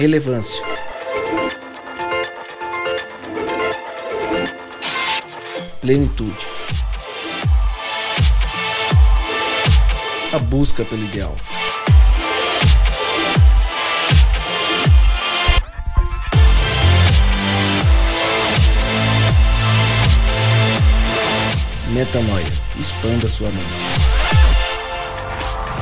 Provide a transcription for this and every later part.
Relevância. Plenitude. A busca pelo ideal. Metanoia. Expanda sua mente.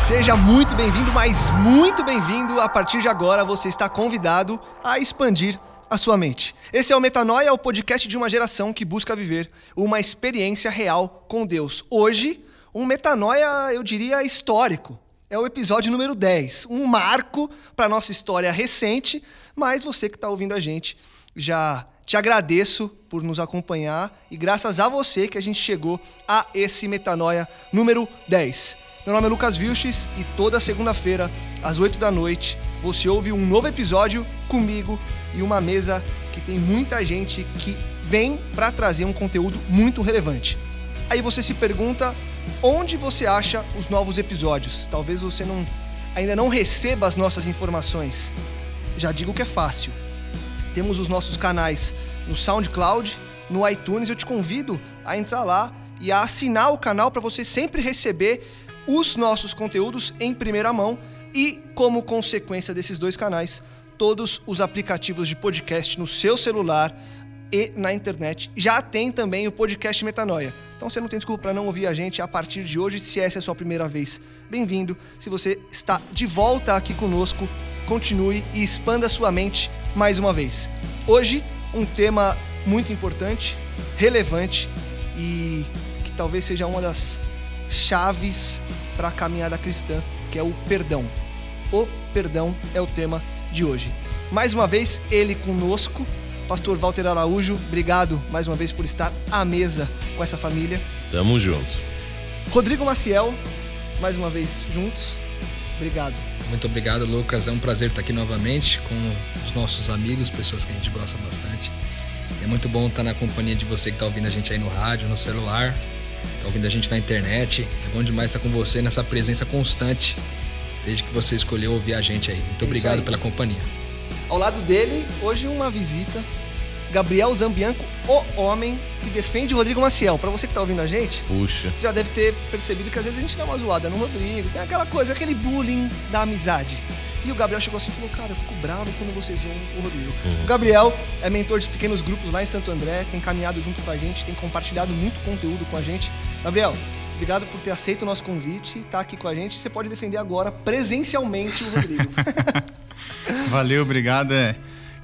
Seja muito bem-vindo, mas muito bem-vindo. A partir de agora, você está convidado a expandir a sua mente. Esse é o Metanoia, o podcast de uma geração que busca viver uma experiência real com Deus. Hoje, um metanoia, eu diria, histórico. É o episódio número 10, um marco para nossa história recente, mas você que está ouvindo a gente já te agradeço por nos acompanhar e graças a você que a gente chegou a esse Metanoia número 10. Meu nome é Lucas Vilches e toda segunda-feira, às 8 da noite, você ouve um novo episódio comigo e uma mesa que tem muita gente que vem para trazer um conteúdo muito relevante. Aí você se pergunta onde você acha os novos episódios. Talvez você não, ainda não receba as nossas informações. Já digo que é fácil temos os nossos canais no SoundCloud, no iTunes. Eu te convido a entrar lá e a assinar o canal para você sempre receber os nossos conteúdos em primeira mão e, como consequência desses dois canais, todos os aplicativos de podcast no seu celular e na internet. Já tem também o podcast Metanoia. Então você não tem desculpa para não ouvir a gente a partir de hoje, se essa é a sua primeira vez. Bem-vindo. Se você está de volta aqui conosco, continue e expanda sua mente mais uma vez. Hoje, um tema muito importante, relevante e que talvez seja uma das chaves para a caminhada cristã, que é o perdão. O perdão é o tema de hoje. Mais uma vez, ele conosco, Pastor Walter Araújo, obrigado mais uma vez por estar à mesa com essa família. Tamo junto. Rodrigo Maciel, mais uma vez juntos, obrigado. Muito obrigado, Lucas. É um prazer estar aqui novamente com os nossos amigos, pessoas que a gente gosta bastante. É muito bom estar na companhia de você que está ouvindo a gente aí no rádio, no celular, está ouvindo a gente na internet. É bom demais estar com você nessa presença constante, desde que você escolheu ouvir a gente aí. Muito É obrigado aí. pela companhia. Ao lado dele, hoje uma visita. Gabriel Zambianco, o homem que defende o Rodrigo Maciel. Para você que tá ouvindo a gente, Puxa. você já deve ter percebido que às vezes a gente dá uma zoada no Rodrigo, tem aquela coisa, aquele bullying da amizade. E o Gabriel chegou assim e falou: Cara, eu fico bravo quando vocês zoam o Rodrigo. O Gabriel é mentor de pequenos grupos lá em Santo André, tem caminhado junto com a gente, tem compartilhado muito conteúdo com a gente. Gabriel, obrigado por ter aceito o nosso convite, tá aqui com a gente. Você pode defender agora presencialmente o Rodrigo. Valeu, obrigado. É.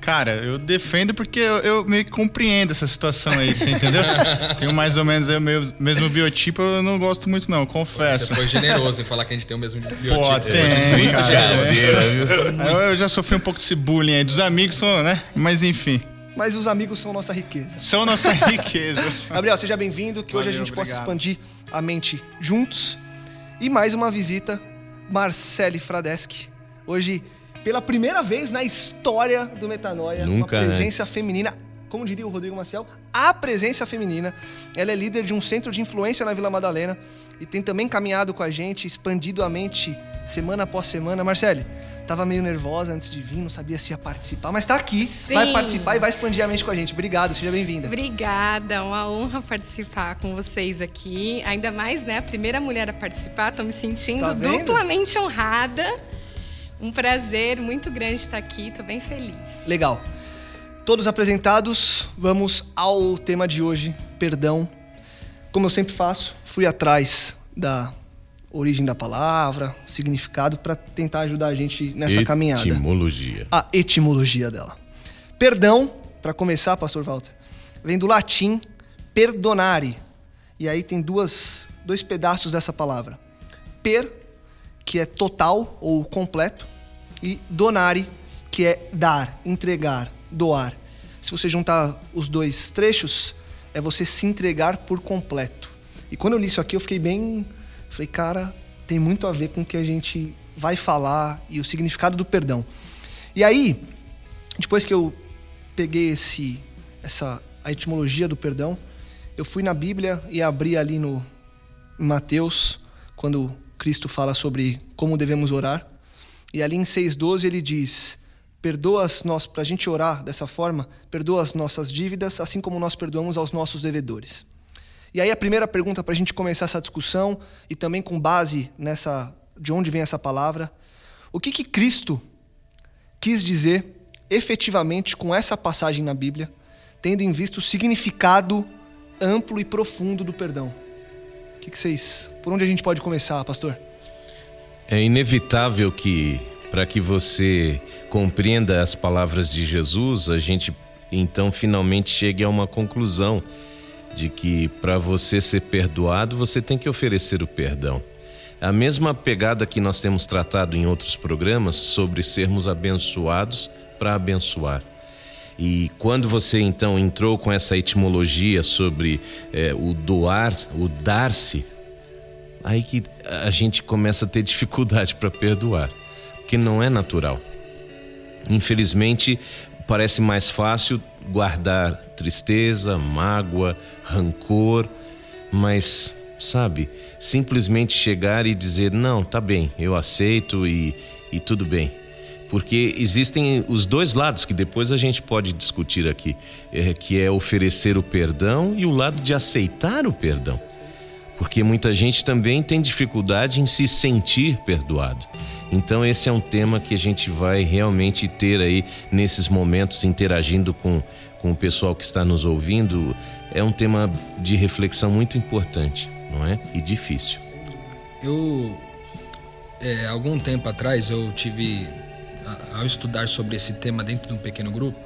Cara, eu defendo porque eu, eu meio que compreendo essa situação aí, você entendeu? Tenho mais ou menos o meu mesmo biotipo, eu não gosto muito não, confesso. Você foi generoso em falar que a gente tem o mesmo biotipo. Pô, tem, Muito cara, de é. Eu, eu já sofri um pouco desse bullying aí, dos amigos, são, né? Mas enfim, Mas os amigos são nossa riqueza. são nossa riqueza. Gabriel, seja bem-vindo, que hoje a Valeu, gente possa obrigado. expandir a mente juntos. E mais uma visita, Marcele Fradeschi. Hoje, pela primeira vez na história do Metanoia, Nunca uma presença antes. feminina, como diria o Rodrigo Maciel, a presença feminina. Ela é líder de um centro de influência na Vila Madalena e tem também caminhado com a gente, expandido a mente semana após semana. Marcele, tava meio nervosa antes de vir, não sabia se ia participar, mas tá aqui, vai Sim. participar e vai expandir a mente com a gente. Obrigado, seja bem-vinda. Obrigada, uma honra participar com vocês aqui. Ainda mais, né, a primeira mulher a participar, tô me sentindo Tá duplamente honrada. Um prazer muito grande estar aqui, tô bem feliz. Legal. Todos apresentados, vamos ao tema de hoje, perdão. Como eu sempre faço, fui atrás da origem da palavra, significado, para tentar ajudar a gente nessa caminhada. Etimologia. A etimologia dela. Perdão, para começar, pastor Walter, vem do latim perdonare. E aí tem duas, dois pedaços dessa palavra. Per que é total ou completo, e donare, que é dar, entregar, doar. Se você juntar os dois trechos, é você se entregar por completo. E quando eu li isso aqui, eu fiquei bem. Falei, cara, tem muito a ver com o que a gente vai falar e o significado do perdão. E aí, depois que eu peguei esse, essa a etimologia do perdão, eu fui na Bíblia e abri ali no Mateus, quando Cristo fala sobre como devemos orar. E ali em 6,12 ele diz: Perdoa as para a gente orar dessa forma, perdoa as nossas dívidas, assim como nós perdoamos aos nossos devedores. E aí a primeira pergunta para a gente começar essa discussão, e também com base nessa de onde vem essa palavra, o que, que Cristo quis dizer efetivamente com essa passagem na Bíblia, tendo em vista o significado amplo e profundo do perdão? O que, que vocês. Por onde a gente pode começar, pastor? É inevitável que, para que você compreenda as palavras de Jesus, a gente então finalmente chegue a uma conclusão de que para você ser perdoado, você tem que oferecer o perdão. A mesma pegada que nós temos tratado em outros programas sobre sermos abençoados para abençoar. E quando você então entrou com essa etimologia sobre é, o doar, o dar-se, aí que a gente começa a ter dificuldade para perdoar, porque não é natural. Infelizmente, parece mais fácil guardar tristeza, mágoa, rancor, mas sabe, simplesmente chegar e dizer: não, tá bem, eu aceito e, e tudo bem. Porque existem os dois lados que depois a gente pode discutir aqui, é, que é oferecer o perdão e o lado de aceitar o perdão. Porque muita gente também tem dificuldade em se sentir perdoado. Então esse é um tema que a gente vai realmente ter aí nesses momentos interagindo com, com o pessoal que está nos ouvindo. É um tema de reflexão muito importante não é? E difícil. Eu, é, algum tempo atrás, eu tive, ao estudar sobre esse tema dentro de um pequeno grupo,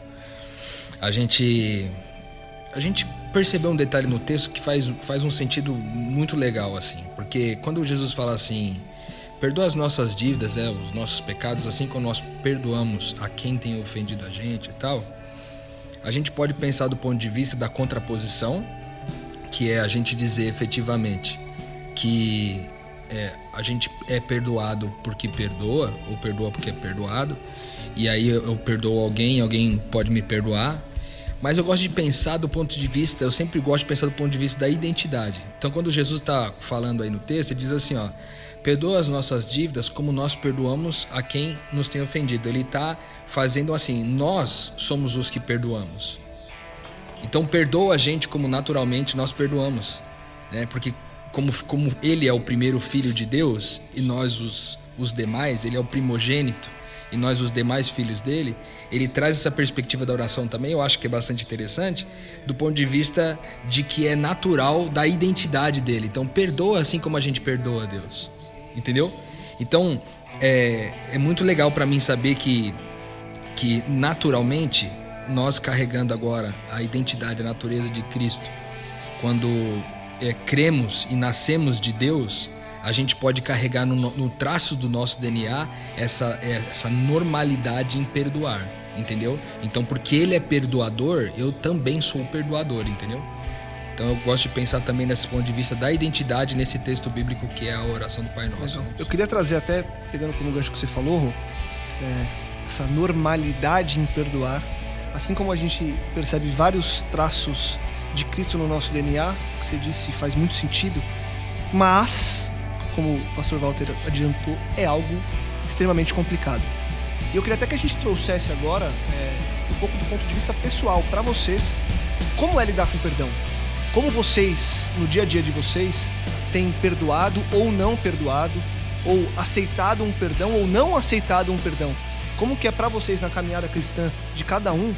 a gente, a gente percebeu um detalhe no texto que faz, faz um sentido muito legal, assim. Porque quando Jesus fala assim, perdoa as nossas dívidas, né, os nossos pecados, assim como nós perdoamos a quem tem ofendido a gente e tal, a gente pode pensar do ponto de vista da contraposição que é a gente dizer efetivamente que é, a gente é perdoado porque perdoa, ou perdoa porque é perdoado, e aí eu, eu perdoo alguém, alguém pode me perdoar. Mas eu gosto de pensar do ponto de vista, eu sempre gosto de pensar do ponto de vista da identidade. Então, quando Jesus está falando aí no texto, ele diz assim: ó, perdoa as nossas dívidas como nós perdoamos a quem nos tem ofendido. Ele está fazendo assim: nós somos os que perdoamos. Então perdoa a gente como naturalmente nós perdoamos, né? Porque como, como ele é o primeiro filho de Deus e nós os, os demais, ele é o primogênito e nós os demais filhos dele, ele traz essa perspectiva da oração também, eu acho que é bastante interessante, do ponto de vista de que é natural da identidade dele. Então perdoa assim como a gente perdoa a Deus. Entendeu? Então é, é muito legal para mim saber que, que naturalmente nós carregando agora a identidade, a natureza de Cristo, quando é, cremos e nascemos de Deus, a gente pode carregar no, no traço do nosso DNA essa, é, essa normalidade em perdoar, entendeu? Então, porque Ele é perdoador, eu também sou perdoador, entendeu? Então eu gosto de pensar também nesse ponto de vista da identidade nesse texto bíblico que é a oração do Pai Nosso. Eu queria trazer até, pegando como gancho que você falou, é, essa normalidade em perdoar assim como a gente percebe vários traços de Cristo no nosso DNA, que você disse faz muito sentido, mas, como o pastor Walter adiantou, é algo extremamente complicado. E eu queria até que a gente trouxesse agora é, um pouco do ponto de vista pessoal para vocês, como é lidar com perdão? Como vocês, no dia a dia de vocês, têm perdoado ou não perdoado, ou aceitado um perdão ou não aceitado um perdão? Como que é para vocês na caminhada cristã de cada um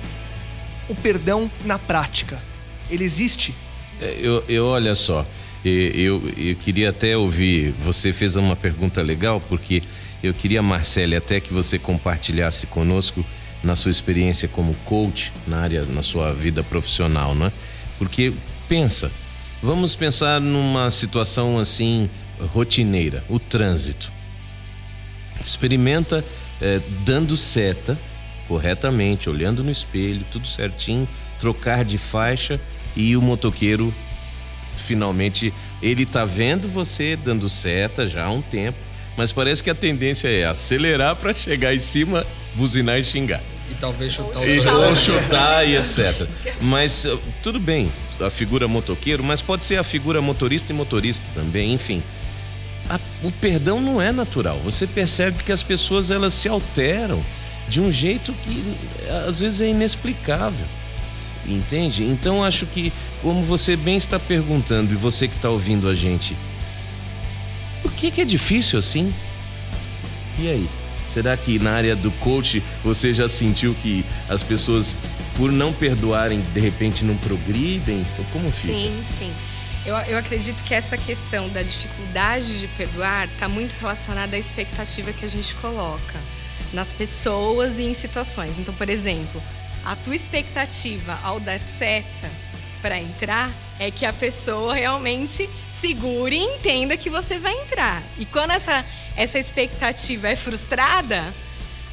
o perdão na prática? Ele existe? É, eu, eu olha só, eu, eu queria até ouvir. Você fez uma pergunta legal porque eu queria, Marcele, até que você compartilhasse conosco na sua experiência como coach na área, na sua vida profissional, não é? Porque pensa, vamos pensar numa situação assim rotineira, o trânsito. Experimenta é, dando seta corretamente, olhando no espelho, tudo certinho, trocar de faixa e o motoqueiro finalmente ele tá vendo você dando seta já há um tempo, mas parece que a tendência é acelerar para chegar em cima, buzinar e xingar. E talvez chutar o E, ou chutar e etc. Mas uh, tudo bem, a figura motoqueiro, mas pode ser a figura motorista e motorista também, enfim. A- o perdão não é natural. Você percebe que as pessoas elas se alteram de um jeito que eh, às vezes é inexplicável. Entende? Então acho que, como você bem está perguntando e você que está ouvindo a gente, por que, que é difícil assim? E aí? Será que na área do coach você já sentiu que as pessoas, por não perdoarem, de repente não progridem? Como fica? Sim, sim. Eu, eu acredito que essa questão da dificuldade de perdoar está muito relacionada à expectativa que a gente coloca nas pessoas e em situações. Então, por exemplo, a tua expectativa ao dar seta para entrar é que a pessoa realmente segure e entenda que você vai entrar. E quando essa, essa expectativa é frustrada,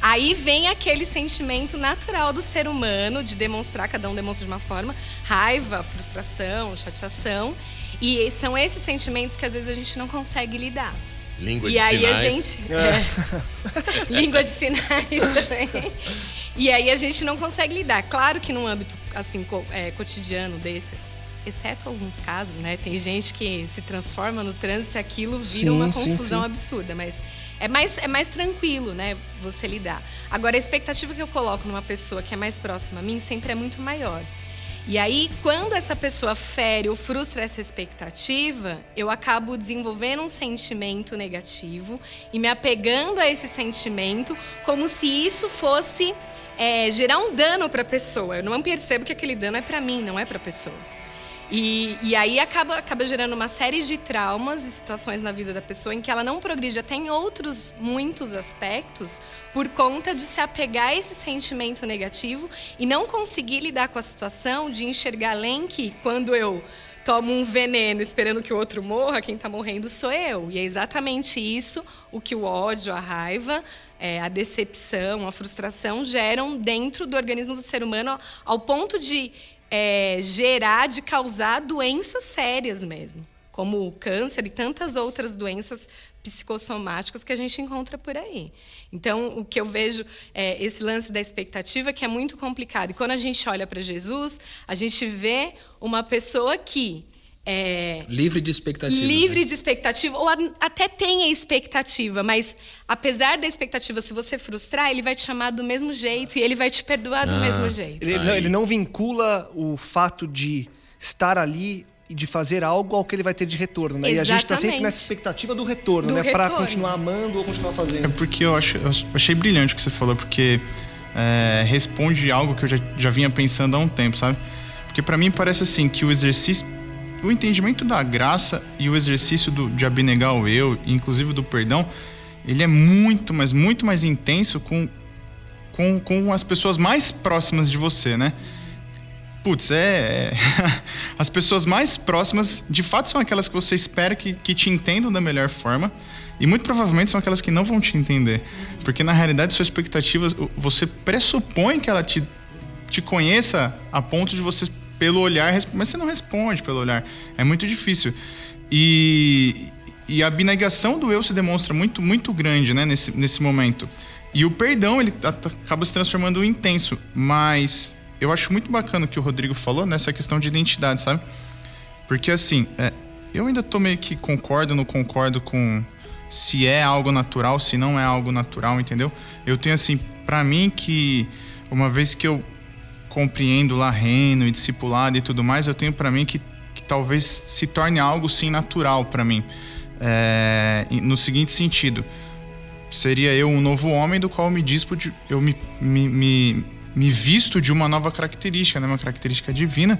Aí vem aquele sentimento natural do ser humano de demonstrar, cada um demonstra de uma forma, raiva, frustração, chateação. E são esses sentimentos que às vezes a gente não consegue lidar. Língua e de aí sinais. a gente. é. língua de sinais também. E aí a gente não consegue lidar. Claro que num âmbito assim, é, cotidiano desse, exceto alguns casos, né? Tem gente que se transforma no trânsito e aquilo vira Sim, uma sim, confusão sim. absurda, mas é mais, é mais tranquilo, né? Você lidar. Agora, a expectativa que eu coloco numa pessoa que é mais próxima a mim sempre é muito maior. E aí, quando essa pessoa fere ou frustra essa expectativa, eu acabo desenvolvendo um sentimento negativo e me apegando a esse sentimento como se isso fosse é, gerar um dano para a pessoa. Eu não percebo que aquele dano é para mim, não é para a pessoa. E, e aí acaba, acaba gerando uma série de traumas e situações na vida da pessoa em que ela não progride até em outros muitos aspectos por conta de se apegar a esse sentimento negativo e não conseguir lidar com a situação de enxergar além que quando eu tomo um veneno esperando que o outro morra, quem está morrendo sou eu. E é exatamente isso o que o ódio, a raiva, é, a decepção, a frustração geram dentro do organismo do ser humano ao ponto de é, gerar, de causar doenças sérias mesmo, como o câncer e tantas outras doenças psicossomáticas que a gente encontra por aí. Então, o que eu vejo é esse lance da expectativa que é muito complicado. E quando a gente olha para Jesus, a gente vê uma pessoa que é, Livre de expectativas. livre né? de expectativa, ou a- até tem a expectativa, mas apesar da expectativa, se você frustrar, ele vai te chamar do mesmo jeito e ele vai te perdoar do Ah. mesmo jeito. Ele, não, ele não vincula o fato de estar ali de fazer algo ao que ele vai ter de retorno, né? E a gente tá sempre nessa expectativa do retorno, Do né? Retorno. continuar amando ou continuar É fazendo. porque eu, acho, eu achei brilhante o que você falou, porque é, responde algo que eu já, já vinha pensando há um tempo, sabe? Porque pra mim parece assim que o exercício, o entendimento da graça e o exercício do, de abnegar o eu, inclusive do perdão, ele é muito, mas muito mais intenso com, com, com as pessoas mais próximas de você, né? Putz, é. As pessoas mais próximas, de fato, são aquelas que você espera que, que te entendam da melhor forma. E muito provavelmente são aquelas que não vão te entender. Porque na realidade, sua expectativa, você pressupõe que ela te, te conheça a ponto de você, pelo olhar, mas você não responde pelo olhar. É muito difícil. E, e a abnegação do eu se demonstra muito, muito grande né, nesse, nesse momento. E o perdão, ele a- acaba se transformando em intenso. Mas eu acho muito bacana o que o Rodrigo falou nessa questão de identidade, sabe? Porque assim, é, eu ainda tô meio que concordo, não concordo com se é algo natural, se não é algo natural, entendeu? Eu tenho assim, pra mim que uma vez que eu compreendo lá reino e discipulado e tudo mais, eu tenho pra mim que, que talvez se torne algo sim natural pra mim. É, no seguinte sentido, seria eu um novo homem do qual eu me dispo de, eu me, me, me, me visto de uma nova característica, né? uma característica divina,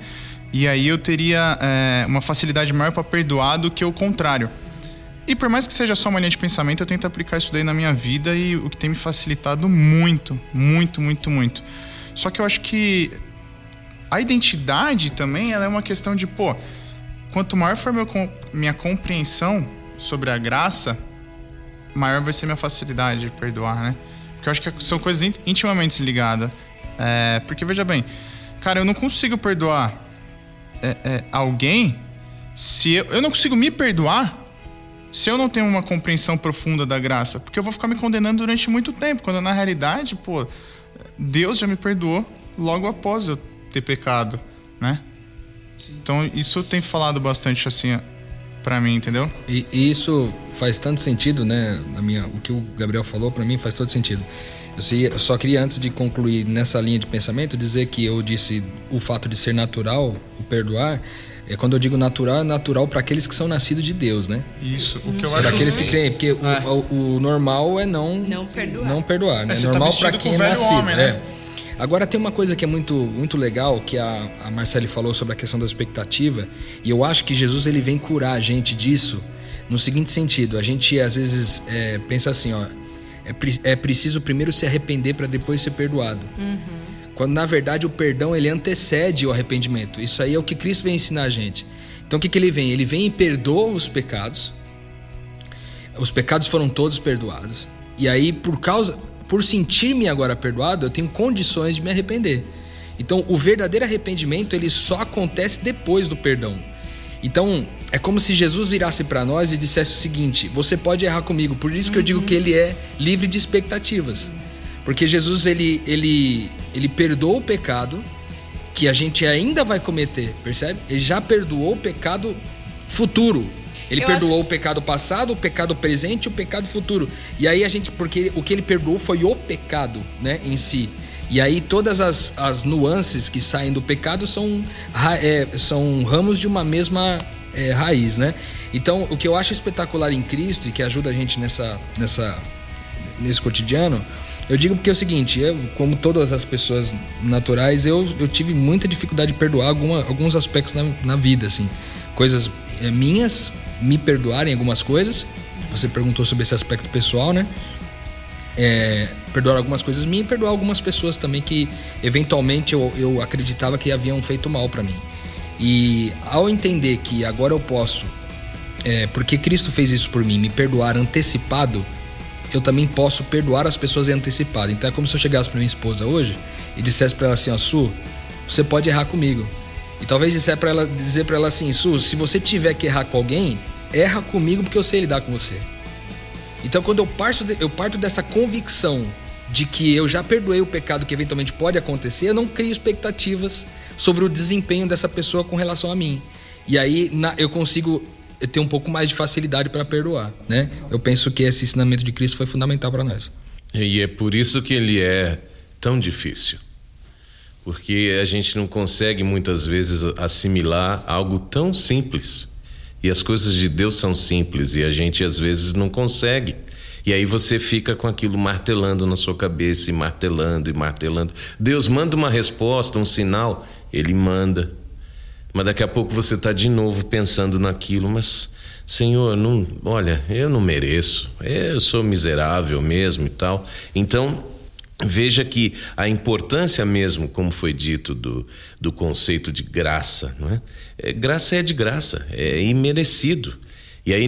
e aí eu teria é, uma facilidade maior para perdoar do que o contrário. E por mais que seja só uma linha de pensamento, eu tento aplicar isso daí na minha vida e o que tem me facilitado muito, muito, muito, muito. Só que eu acho que a identidade também ela é uma questão de, pô, quanto maior for meu, minha compreensão sobre a graça, maior vai ser minha facilidade de perdoar, né? Porque eu acho que são coisas intimamente ligadas. É, porque veja bem, cara, eu não consigo perdoar é, é, alguém se eu, eu não consigo me perdoar se eu não tenho uma compreensão profunda da graça, porque eu vou ficar me condenando durante muito tempo, quando na realidade, pô, Deus já me perdoou logo após eu ter pecado, né? Então isso tem falado bastante assim para mim, entendeu? E, e, isso faz tanto sentido, né? Na minha, o que o Gabriel falou para mim faz todo sentido. Eu só queria antes de concluir nessa linha de pensamento dizer que eu disse o fato de ser natural, o perdoar, é quando eu digo natural, é natural para aqueles que são nascidos de Deus, né? Isso, o que eu é acho Daqueles que creem, porque é. o, o, o, normal é não não perdoar, não perdoar né? É, normal tá para quem é nascido, homem, né? É. Agora tem uma coisa que é muito, muito legal que a, a Marcele falou sobre a questão da expectativa e eu acho que Jesus ele vem curar a gente disso no seguinte sentido: a gente às vezes é, pensa assim, ó, é, é preciso primeiro se arrepender para depois ser perdoado. Uhum. Quando na verdade o perdão ele antecede o arrependimento. Isso aí é o que Cristo vem ensinar a gente. Então o que, que ele vem? Ele vem e perdoa os pecados. Os pecados foram todos perdoados. E aí, por causa, por sentir-me agora perdoado, eu tenho condições de me arrepender. Então, o verdadeiro arrependimento ele só acontece depois do perdão. Então, é como se Jesus virasse para nós e dissesse o seguinte: você pode errar comigo. Por isso que eu digo que ele é livre de expectativas. Porque Jesus ele, ele, ele perdoou o pecado que a gente ainda vai cometer, percebe? Ele já perdoou o pecado futuro. Ele Eu perdoou acho- o pecado passado, o pecado presente e o pecado futuro. E aí a gente, porque o que ele perdoou foi o pecado, né, em si. E aí todas as, as nuances que saem do pecado são, é, são ramos de uma mesma é, raiz, né? Então o que eu acho espetacular em Cristo e que ajuda a gente nessa, nessa nesse cotidiano, eu digo porque é o seguinte, eu, como todas as pessoas naturais, eu, eu tive muita dificuldade de perdoar alguma, alguns aspectos na, na vida, assim. Coisas é, minhas, me perdoarem algumas coisas. Você perguntou sobre esse aspecto pessoal, né? É, perdoar algumas coisas minhas e perdoar algumas pessoas também que eventualmente eu, eu acreditava que haviam feito mal para mim. E ao entender que agora eu posso, é, porque Cristo fez isso por mim, me perdoar antecipado, eu também posso perdoar as pessoas antecipado. Então é como se eu chegasse para minha esposa hoje e dissesse para ela assim, ó, Su, você pode errar comigo. E talvez disser para ela, dizer para ela assim, Su, se você tiver que errar com alguém, erra comigo porque eu sei lidar com você. Então quando eu parto, de- eu parto dessa convicção de que eu já perdoei o pecado que eventualmente pode acontecer, eu não crio expectativas sobre o desempenho dessa pessoa com relação a mim. E aí na- eu consigo ter um pouco mais de facilidade para perdoar, né? Eu penso que esse ensinamento de Cristo foi fundamental para nós. E é por isso que ele é tão difícil. Porque a gente não consegue muitas vezes assimilar algo tão simples. E as coisas de Deus são simples e a gente às vezes não consegue. E aí você fica com aquilo martelando na sua cabeça e martelando e martelando. Deus manda uma resposta, um sinal, ele manda. Mas daqui a pouco você está de novo pensando naquilo, mas Senhor, não, olha, eu não mereço, eu sou miserável mesmo e tal. Então, veja que a importância mesmo, como foi dito, do, do conceito de graça, não é? É, Graça é de graça, é imerecido. E aí,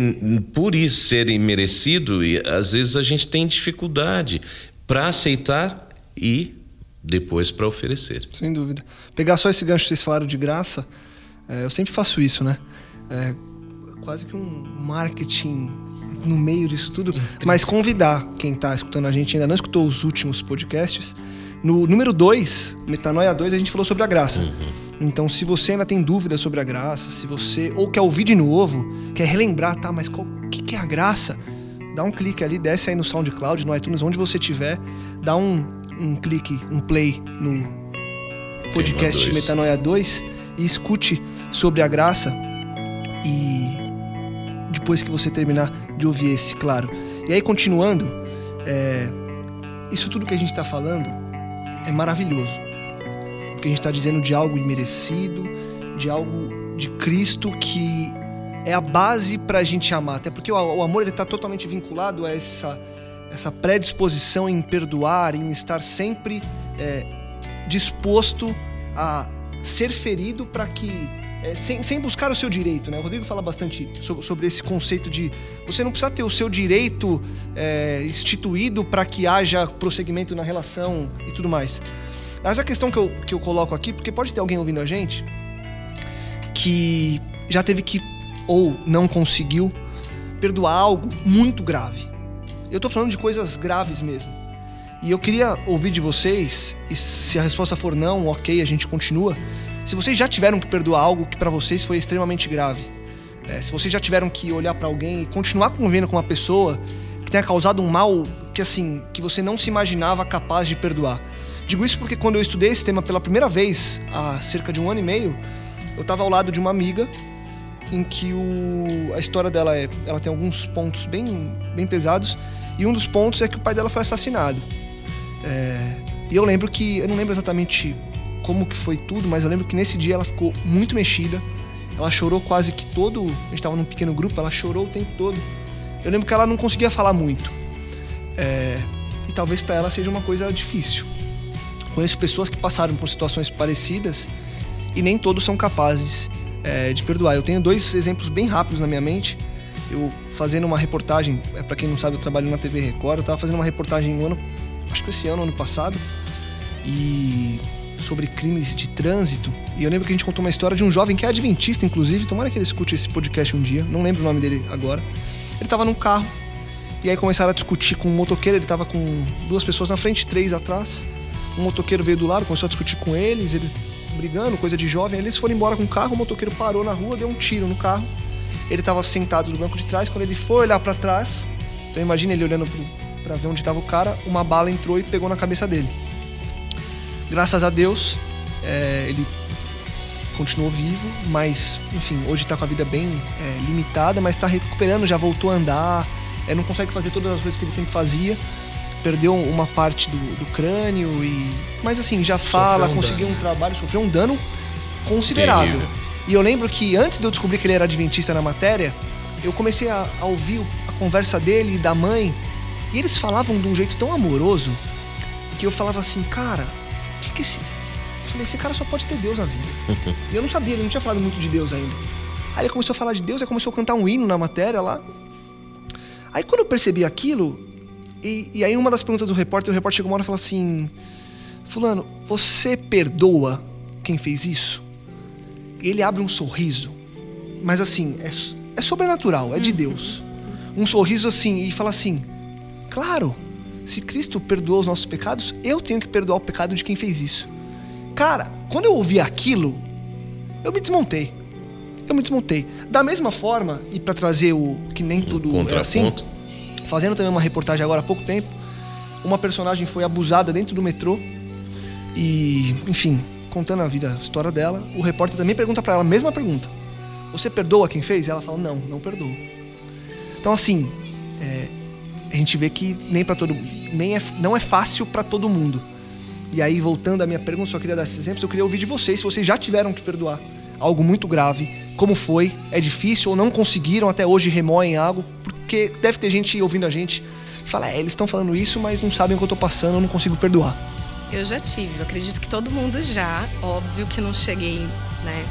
por isso ser imerecido, às vezes a gente tem dificuldade para aceitar e depois para oferecer. Sem dúvida. Pegar só esse gancho que vocês falaram de graça, é, eu sempre faço isso, né? É, quase que um marketing no meio disso tudo, mas convidar quem tá escutando a gente ainda não escutou os últimos podcasts. No número 2, Metanoia 2, a gente falou sobre a graça. Então, se você ainda tem dúvidas sobre a graça, se você ou quer ouvir de novo, quer relembrar, tá, mas qual que, que é a graça? Dá um clique ali, desce aí no SoundCloud, no iTunes, onde você tiver, dá um, um clique, um play no podcast dois. Metanoia 2 e escute sobre a graça e depois que você terminar de ouvir esse, claro. E aí, continuando, é, isso tudo que a gente está falando é maravilhoso. Porque a gente está dizendo de algo imerecido, de algo de Cristo que é a base para a gente amar. Até porque o, o amor está totalmente vinculado a essa, essa predisposição em perdoar, em estar sempre é, disposto a ser ferido para que é, sem, sem buscar o seu direito, né? O Rodrigo fala bastante sobre, sobre esse conceito de você não precisa ter o seu direito é, instituído para que haja prosseguimento na relação e tudo mais. Mas a questão que eu, que eu coloco aqui, porque pode ter alguém ouvindo a gente que já teve que ou não conseguiu perdoar algo muito grave. Eu tô falando de coisas graves mesmo. E eu queria ouvir de vocês, e se a resposta for não, ok, a gente continua. Se vocês já tiveram que perdoar algo que para vocês foi extremamente grave, é, se vocês já tiveram que olhar para alguém e continuar convivendo com uma pessoa que tenha causado um mal que assim que você não se imaginava capaz de perdoar. Digo isso porque quando eu estudei esse tema pela primeira vez há cerca de um ano e meio, eu estava ao lado de uma amiga em que o, a história dela é, ela tem alguns pontos bem, bem pesados e um dos pontos é que o pai dela foi assassinado. É, e eu lembro que, eu não lembro exatamente como que foi tudo, mas eu lembro que nesse dia ela ficou muito mexida. Ela chorou quase que todo. A gente tava num pequeno grupo, ela chorou o tempo todo. Eu lembro que ela não conseguia falar muito. É, e talvez para ela seja uma coisa difícil. Conheço pessoas que passaram por situações parecidas e nem todos são capazes é, de perdoar. Eu tenho dois exemplos bem rápidos na minha mente. Eu fazendo uma reportagem, é, para quem não sabe, eu trabalho na TV Record. Eu tava fazendo uma reportagem no ano acho que esse ano, ano passado, e sobre crimes de trânsito. E eu lembro que a gente contou uma história de um jovem que é adventista, inclusive. Tomara que ele escute esse podcast um dia. Não lembro o nome dele agora. Ele estava num carro. E aí começaram a discutir com um motoqueiro. Ele estava com duas pessoas na frente, três atrás. Um motoqueiro veio do lado, começou a discutir com eles. Eles brigando, coisa de jovem. Eles foram embora com o carro. O motoqueiro parou na rua, deu um tiro no carro. Ele estava sentado no banco de trás. Quando ele foi olhar para trás, então imagina ele olhando para ver onde estava o cara, uma bala entrou e pegou na cabeça dele. Graças a Deus, é, ele continuou vivo, mas, enfim, hoje está com a vida bem é, limitada, mas está recuperando, já voltou a andar, é, não consegue fazer todas as coisas que ele sempre fazia, perdeu uma parte do, do crânio e, mas assim já fala, um conseguiu dano. um trabalho, sofreu um dano considerável. Terrível. E eu lembro que antes de eu descobrir que ele era adventista na matéria, eu comecei a, a ouvir a conversa dele e da mãe e eles falavam de um jeito tão amoroso que eu falava assim, cara, o que que esse. Eu falei, esse cara só pode ter Deus na vida. e eu não sabia, ele não tinha falado muito de Deus ainda. Aí ele começou a falar de Deus, aí começou a cantar um hino na matéria lá. Aí quando eu percebi aquilo, e, e aí uma das perguntas do repórter, o repórter chegou uma hora e falou assim: Fulano, você perdoa quem fez isso? Ele abre um sorriso, mas assim, é, é sobrenatural, é de uhum. Deus. Um sorriso assim, e fala assim: Claro, se Cristo perdoou os nossos pecados, eu tenho que perdoar o pecado de quem fez isso. Cara, quando eu ouvi aquilo, eu me desmontei. Eu me desmontei. Da mesma forma, e para trazer o que nem tudo é assim, fazendo também uma reportagem agora há pouco tempo, uma personagem foi abusada dentro do metrô e, enfim, contando a vida, a história dela, o repórter também pergunta para ela a mesma pergunta. Você perdoa quem fez? E ela fala: "Não, não perdoo". Então assim, é, a gente vê que nem para todo nem é, não é fácil para todo mundo. E aí, voltando à minha pergunta, só queria dar esses exemplos, eu queria ouvir de vocês se vocês já tiveram que perdoar algo muito grave, como foi, é difícil ou não conseguiram, até hoje remoem algo, porque deve ter gente ouvindo a gente que fala, é, eles estão falando isso, mas não sabem o que eu tô passando, eu não consigo perdoar. Eu já tive, eu acredito que todo mundo já, óbvio que não cheguei, né,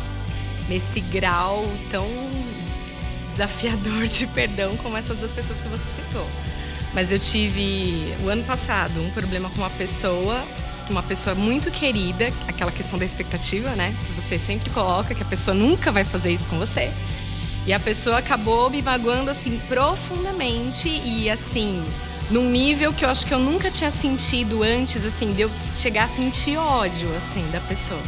nesse grau tão desafiador de perdão como essas duas pessoas que você citou. Mas eu tive o ano passado um problema com uma pessoa, uma pessoa muito querida, aquela questão da expectativa, né? Que você sempre coloca que a pessoa nunca vai fazer isso com você. E a pessoa acabou me magoando assim profundamente e assim, num nível que eu acho que eu nunca tinha sentido antes, assim, de eu chegar a sentir ódio assim da pessoa.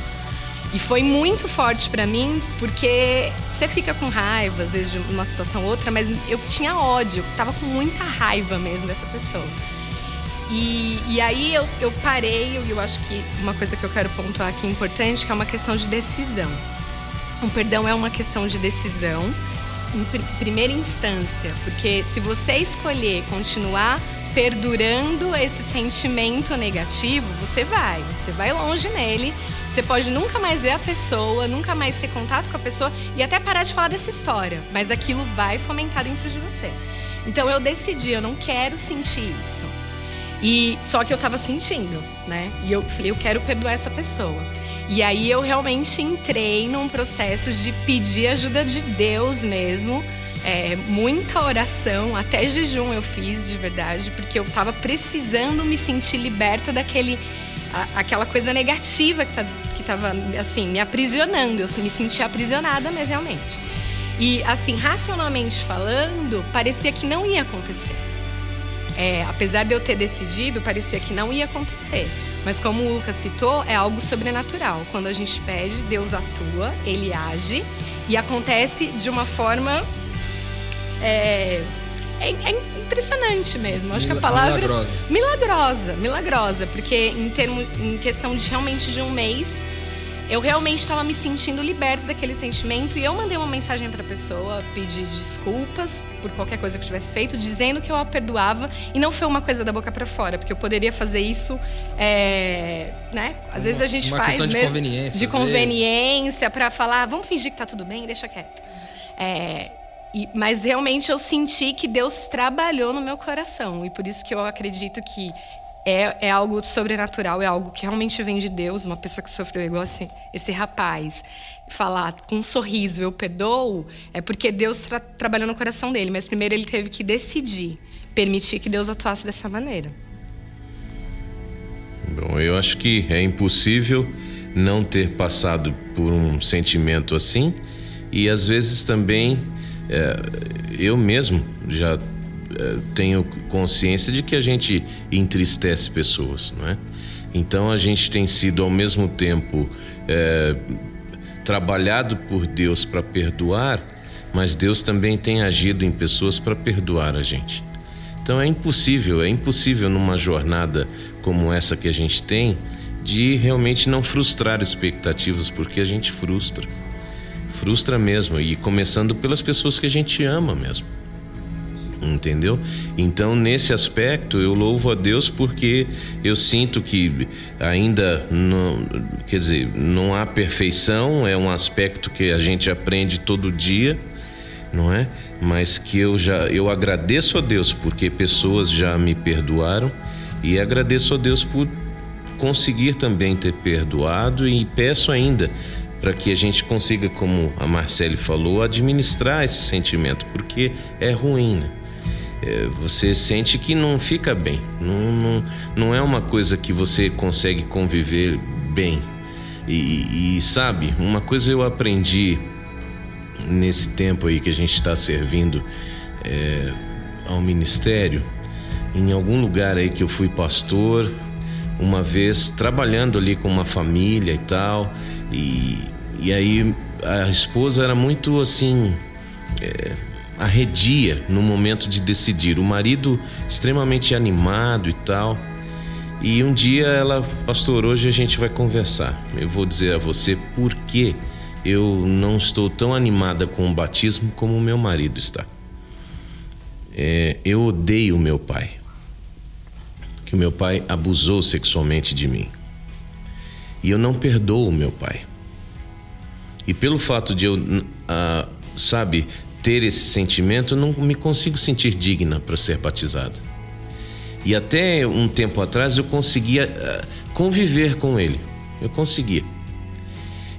E foi muito forte para mim, porque você fica com raiva, às vezes, de uma situação ou outra, mas eu tinha ódio, tava com muita raiva mesmo dessa pessoa. E, e aí eu, eu parei, e eu acho que uma coisa que eu quero pontuar aqui importante, que é uma questão de decisão. O perdão é uma questão de decisão em pr primeira instância, porque se você escolher continuar perdurando esse sentimento negativo, você vai, você vai longe nele você pode nunca mais ver a pessoa, nunca mais ter contato com a pessoa e até parar de falar dessa história, mas aquilo vai fomentar dentro de você. Então eu decidi, eu não quero sentir isso. E só que eu tava sentindo, né? E eu falei, eu quero perdoar essa pessoa. E aí eu realmente entrei num processo de pedir ajuda de Deus mesmo. É, muita oração, até jejum eu fiz de verdade, porque eu tava precisando me sentir liberta daquele a, aquela coisa negativa que, tá, que tava assim me aprisionando. Eu me sentia aprisionada, mas realmente. E assim, racionalmente falando, parecia que não ia acontecer. É, apesar de eu ter decidido, parecia que não ia acontecer. Mas como o Lucas citou, é algo sobrenatural. Quando a gente pede, Deus atua, ele age e acontece de uma forma. É, é, é impressionante mesmo. Acho Mil, que a palavra. Milagrosa. Milagrosa, milagrosa. Porque em, termo, em questão de realmente de um mês, eu realmente estava me sentindo liberta daquele sentimento e eu mandei uma mensagem para a pessoa, pedir desculpas por qualquer coisa que eu tivesse feito, dizendo que eu a perdoava e não foi uma coisa da boca para fora, porque eu poderia fazer isso, é, né? Às uma, vezes a gente faz de mesmo conveniência, de conveniência para falar, vamos fingir que tá tudo bem, deixa quieto. É, e, mas realmente eu senti que Deus trabalhou no meu coração e por isso que eu acredito que é, é algo sobrenatural, é algo que realmente vem de Deus. Uma pessoa que sofreu igual assim, esse rapaz, falar com um sorriso, eu perdoo, é porque Deus tra trabalhou no coração dele. Mas primeiro ele teve que decidir, permitir que Deus atuasse dessa maneira. Bom, eu acho que é impossível não ter passado por um sentimento assim e às vezes também é, eu mesmo já tenho consciência de que a gente entristece pessoas, não é? Então a gente tem sido ao mesmo tempo é, trabalhado por Deus para perdoar, mas Deus também tem agido em pessoas para perdoar a gente. Então é impossível, é impossível numa jornada como essa que a gente tem de realmente não frustrar expectativas, porque a gente frustra. Frustra mesmo, e começando pelas pessoas que a gente ama mesmo entendeu? Então, nesse aspecto, eu louvo a Deus porque eu sinto que ainda não, quer dizer, não há perfeição, é um aspecto que a gente aprende todo dia, não é? Mas que eu já eu agradeço a Deus porque pessoas já me perdoaram e agradeço a Deus por conseguir também ter perdoado e peço ainda para que a gente consiga, como a Marcele falou, administrar esse sentimento, porque é ruim. Né? É, você sente que não fica bem. Não, não, não é uma coisa que você consegue conviver bem. E, e sabe, uma coisa eu aprendi nesse tempo aí que a gente está servindo é, ao ministério, em algum lugar aí que eu fui pastor, uma vez trabalhando ali com uma família e tal, e, e aí a esposa era muito assim. É, arredia no momento de decidir. O marido extremamente animado e tal. E um dia ela, pastor, hoje a gente vai conversar. Eu vou dizer a você por que eu não estou tão animada com o batismo como o meu marido está. É, eu odeio meu pai, que o meu pai abusou sexualmente de mim. E eu não perdoo o meu pai. E pelo fato de eu, ah, sabe, ter esse sentimento, não me consigo sentir digna para ser batizada. E até um tempo atrás eu conseguia uh, conviver com ele. Eu conseguia.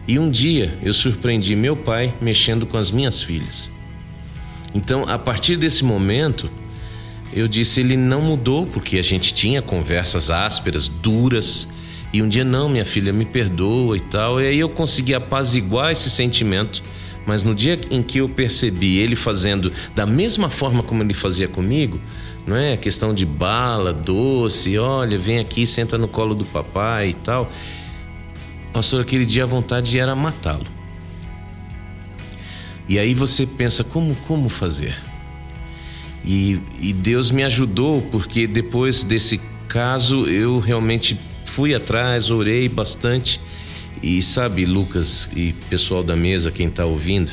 E um dia eu surpreendi meu pai mexendo com as minhas filhas. Então, a partir desse momento, eu disse: ele não mudou, porque a gente tinha conversas ásperas, duras. E um dia, não, minha filha, me perdoa e tal. E aí eu consegui apaziguar esse sentimento mas no dia em que eu percebi ele fazendo da mesma forma como ele fazia comigo, não é? Questão de bala, doce, olha, vem aqui, senta no colo do papai e tal. Pastor, aquele dia a vontade era matá-lo. E aí você pensa, como, como fazer? E, e Deus me ajudou, porque depois desse caso eu realmente fui atrás, orei bastante e sabe, Lucas e pessoal da mesa, quem está ouvindo,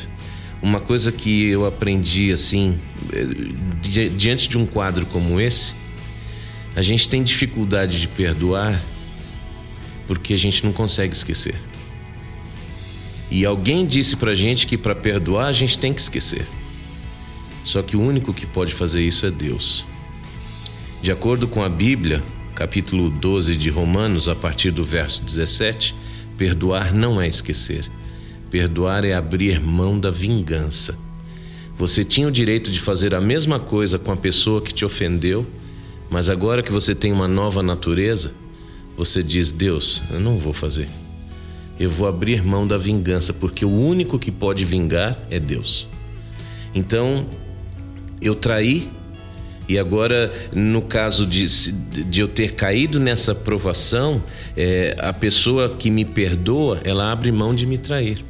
uma coisa que eu aprendi assim, eh, diante de um quadro como esse, a gente tem dificuldade de perdoar porque a gente não consegue esquecer. E alguém disse pra gente que para perdoar a gente tem que esquecer. Só que o único que pode fazer isso é Deus. De acordo com a Bíblia, capítulo 12 de Romanos, a partir do verso 17, perdoar não é esquecer. Perdoar é abrir mão da vingança. Você tinha o direito de fazer a mesma coisa com a pessoa que te ofendeu, mas agora que você tem uma nova natureza, você diz: Deus, eu não vou fazer. Eu vou abrir mão da vingança, porque o único que pode vingar é Deus. Então, eu traí, e agora, no caso de, de eu ter caído nessa provação, é, a pessoa que me perdoa, ela abre mão de me trair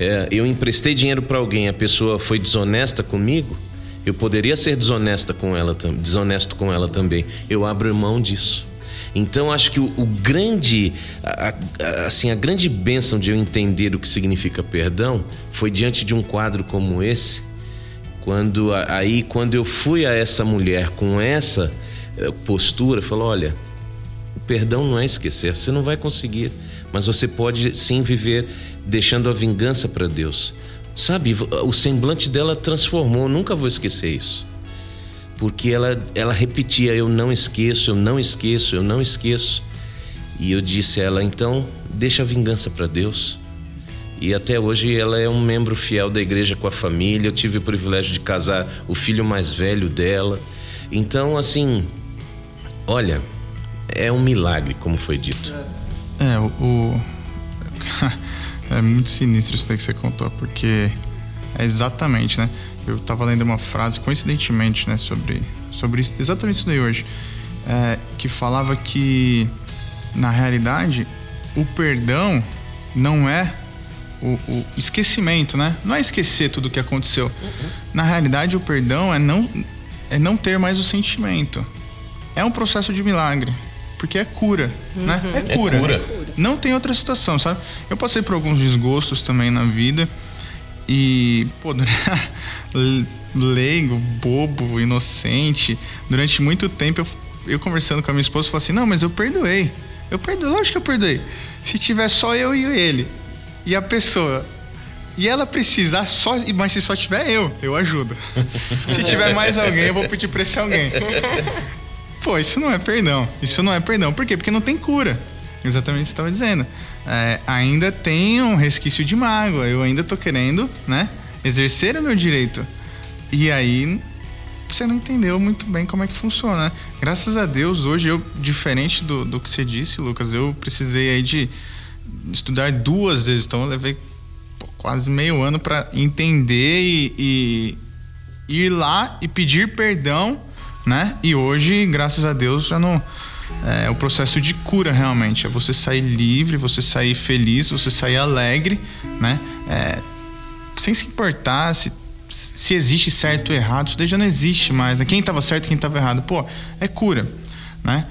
é, eu emprestei dinheiro para alguém, a pessoa foi desonesta comigo, eu poderia ser desonesta com ela, desonesto com ela também. Eu abro mão disso. Então acho que o, o grande, a, a, assim, a grande bênção de eu entender o que significa perdão foi diante de um quadro como esse, quando aí quando eu fui a essa mulher com essa eh, postura, falou, olha, o perdão não é esquecer, você não vai conseguir, mas você pode sim viver deixando a vingança para Deus. Sabe, o semblante dela transformou, nunca vou esquecer isso. Porque ela, ela repetia: Eu não esqueço, eu não esqueço, eu não esqueço. E eu disse a ela: Então, deixa a vingança para Deus. E até hoje ela é um membro fiel da igreja com a família. Eu tive o privilégio de casar o filho mais velho dela. Então, assim, olha, é um milagre, como foi dito. É, o. É muito sinistro isso daí que você contou, porque é exatamente, né? Eu estava lendo uma frase, coincidentemente, né, sobre, sobre exatamente isso daí hoje, é, que falava que, na realidade, o perdão não é o, o, esquecimento, né? Não é esquecer tudo o que aconteceu. Uhum. Na realidade, o perdão é não, é não ter mais o sentimento. É um processo de milagre porque é cura, uhum. né? É cura. É cura. Não tem outra situação, sabe? Eu passei por alguns desgostos também na vida e, pô, leigo, bobo, inocente, durante muito tempo eu, eu conversando com a minha esposa, falei assim: "Não, mas eu perdoei. Eu perdoei, lógico que eu perdoei. Se tiver só eu e ele e a pessoa e ela precisar só, mas se só tiver eu, eu ajudo. se tiver mais alguém, eu vou pedir para esse alguém. Pô, isso não é perdão. Isso não é perdão. Por quê? Porque não tem cura. Exatamente o que você estava dizendo. É, ainda tem um resquício de mágoa. Eu ainda tô querendo, né? Exercer o meu direito. E aí você não entendeu muito bem como é que funciona. Né? Graças a Deus, hoje eu, diferente do, do que você disse, Lucas, eu precisei aí de estudar duas vezes. Então eu levei quase meio ano para entender e, e ir lá e pedir perdão né? E hoje, graças a Deus, já não é o processo de cura realmente. É você sair livre, você sair feliz, você sair alegre, né? É, sem se importar se, se existe certo ou errado, isso daí já não existe mais. Né? Quem estava certo quem estava errado. Pô, é cura, né?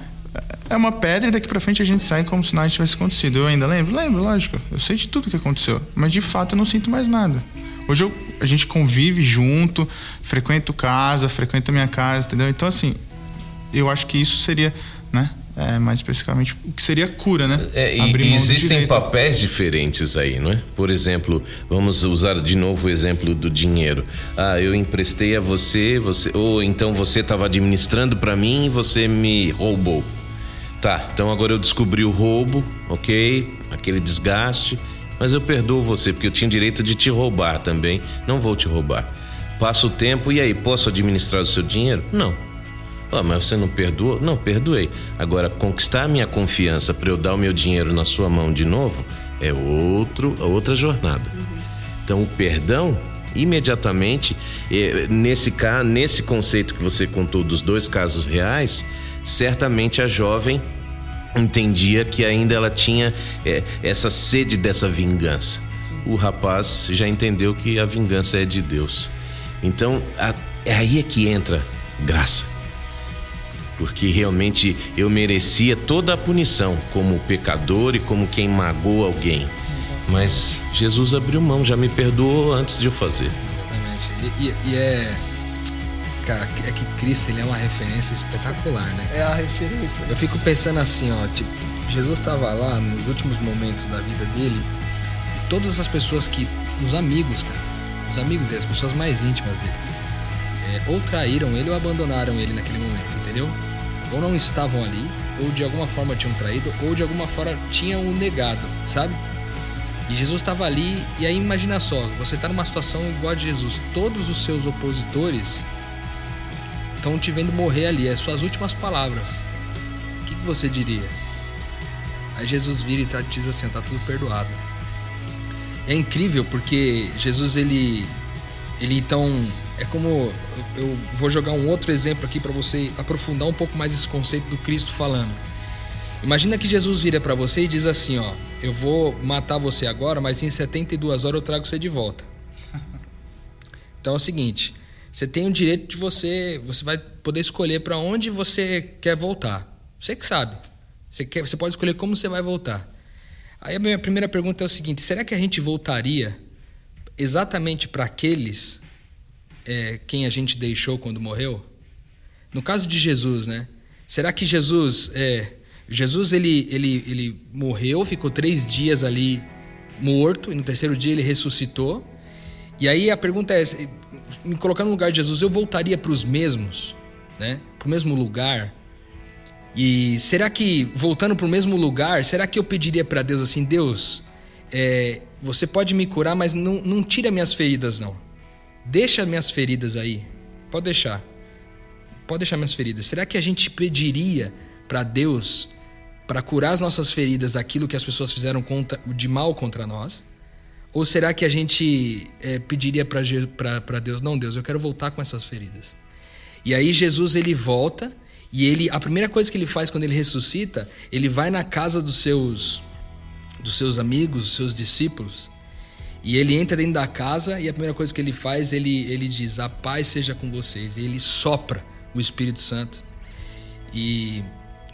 É uma pedra e daqui para frente a gente sai como se nada tivesse acontecido. Eu ainda lembro? Lembro, lógico. Eu sei de tudo que aconteceu. Mas de fato eu não sinto mais nada. Hoje eu, a gente convive junto, frequento casa, frequento a minha casa, entendeu? Então, assim, eu acho que isso seria, né? É, mais especificamente, o que seria cura, né? É, e existem papéis diferentes aí, não é? Por exemplo, vamos usar de novo o exemplo do dinheiro. Ah, eu emprestei a você, você ou então você estava administrando para mim e você me roubou. Tá, então agora eu descobri o roubo, ok? Aquele desgaste mas eu perdoo você porque eu tinha o direito de te roubar também. Não vou te roubar. Passa o tempo e aí, posso administrar o seu dinheiro? Não. Oh, mas você não perdoou? Não, perdoei. Agora, conquistar a minha confiança para eu dar o meu dinheiro na sua mão de novo é outro, outra jornada. Então, o perdão, imediatamente, eh, nesse, nesse conceito que você contou dos dois casos reais, certamente a jovem entendia que ainda ela tinha é, essa sede dessa vingança. O rapaz já entendeu que a vingança é de Deus. Então, a, é aí é que entra graça. Porque realmente eu merecia toda a punição, como pecador e como quem magoou alguém. Mas Jesus abriu mão, já me perdoou antes de eu fazer. Exatamente. E, e, e é cara, é que Cristo ele é uma referência espetacular, né? É a referência. Eu fico pensando assim, ó, tipo, Jesus estava lá nos últimos momentos da vida dele e todas as pessoas que, os amigos, cara, os amigos dele, as pessoas mais íntimas dele, é, ou traíram ele ou abandonaram ele naquele momento, entendeu? Ou não estavam ali, ou de alguma forma tinham traído, ou de alguma forma tinham o negado, sabe? E Jesus estava ali, e aí imagina só, você está numa situação igual a de Jesus, todos os seus opositores estão te vendo morrer ali, é suas últimas palavras. O que, que você diria? Aí Jesus vira e tá, diz assim: tá tudo perdoado. É incrível porque Jesus ele ele então é como eu vou jogar um outro exemplo aqui para você aprofundar um pouco mais esse conceito do Cristo falando. Imagina que Jesus vira para você e diz assim, ó, eu vou matar você agora, mas em 72 horas eu trago você de volta. Então é o seguinte, você tem o direito de você, você vai poder escolher para onde você quer voltar. Você que sabe. Você, quer, você pode escolher como você vai voltar. Aí a minha primeira pergunta é o seguinte: será que a gente voltaria exatamente para aqueles é, quem a gente deixou quando morreu? No caso de Jesus, né? Será que Jesus, é, Jesus ele, ele, ele morreu, ficou três dias ali morto e no terceiro dia ele ressuscitou? E aí a pergunta é, me colocando no lugar de Jesus, eu voltaria para os mesmos, né? Para o mesmo lugar? E será que, voltando para o mesmo lugar, será que eu pediria para Deus assim: Deus, é, você pode me curar, mas não, não tira minhas feridas, não. Deixa minhas feridas aí. Pode deixar. Pode deixar minhas feridas. Será que a gente pediria para Deus para curar as nossas feridas daquilo que as pessoas fizeram contra, de mal contra nós? Ou será que a gente é, pediria para Deus, não, Deus, eu quero voltar com essas feridas? E aí Jesus ele volta e ele, a primeira coisa que ele faz quando ele ressuscita, ele vai na casa dos seus dos seus amigos, dos seus discípulos, e ele entra dentro da casa e a primeira coisa que ele faz, ele ele diz: "A paz seja com vocês". E ele sopra o Espírito Santo. E,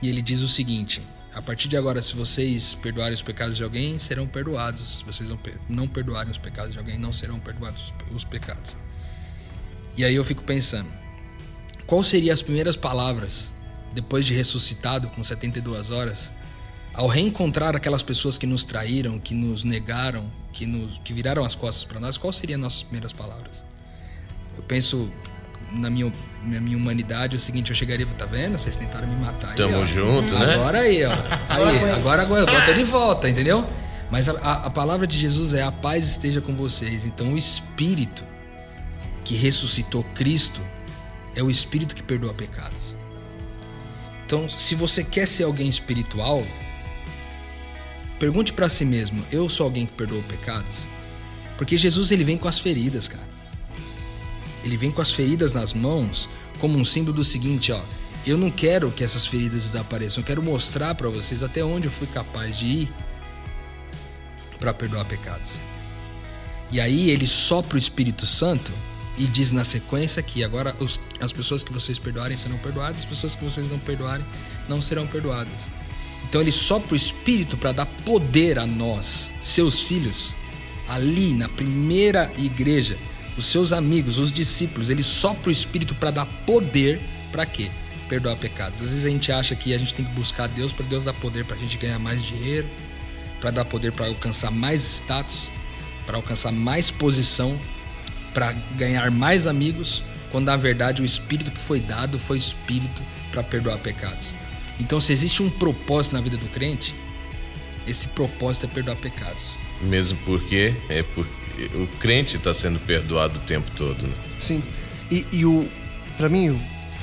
e ele diz o seguinte: a partir de agora, se vocês perdoarem os pecados de alguém, serão perdoados. Se vocês não, perdoarem os pecados de alguém, não serão perdoados os pecados. E aí eu fico pensando, qual seriam as primeiras palavras depois de ressuscitado com 72 horas, ao reencontrar aquelas pessoas que nos traíram, que nos negaram, que nos que viraram as costas para nós, quais seriam nossas primeiras palavras? Eu penso na minha, na minha humanidade é o seguinte, eu chegaria, tá vendo? Vocês tentaram me matar. Aí, Tamo ó. junto, né? Agora aí, ó. Aí, agora, agora eu boto de volta, entendeu? Mas a, a, a palavra de Jesus é a paz esteja com vocês. Então o Espírito que ressuscitou Cristo é o Espírito que perdoa pecados. Então, se você quer ser alguém espiritual, pergunte para si mesmo: eu sou alguém que perdoa pecados? Porque Jesus ele vem com as feridas, cara. Ele vem com as feridas nas mãos como um símbolo do seguinte, ó. Eu não quero que essas feridas desapareçam. Eu quero mostrar para vocês até onde eu fui capaz de ir para perdoar pecados. E aí ele sopra o Espírito Santo e diz na sequência que agora os, as pessoas que vocês perdoarem serão perdoadas, as pessoas que vocês não perdoarem não serão perdoadas. Então ele sopra o Espírito para dar poder a nós, seus filhos, ali na primeira igreja, os seus amigos, os discípulos, ele sopra o Espírito para dar poder para quê? Perdoar pecados. Às vezes a gente acha que a gente tem que buscar Deus para Deus dar poder para a gente ganhar mais dinheiro, para dar poder para alcançar mais status, para alcançar mais posição, para ganhar mais amigos, quando na verdade o espírito que foi dado foi espírito para perdoar pecados. Então, se existe um propósito na vida do crente, esse propósito é perdoar pecados. Mesmo porque é porque o crente está sendo perdoado o tempo todo, né? Sim. E, e o. Pra mim, o,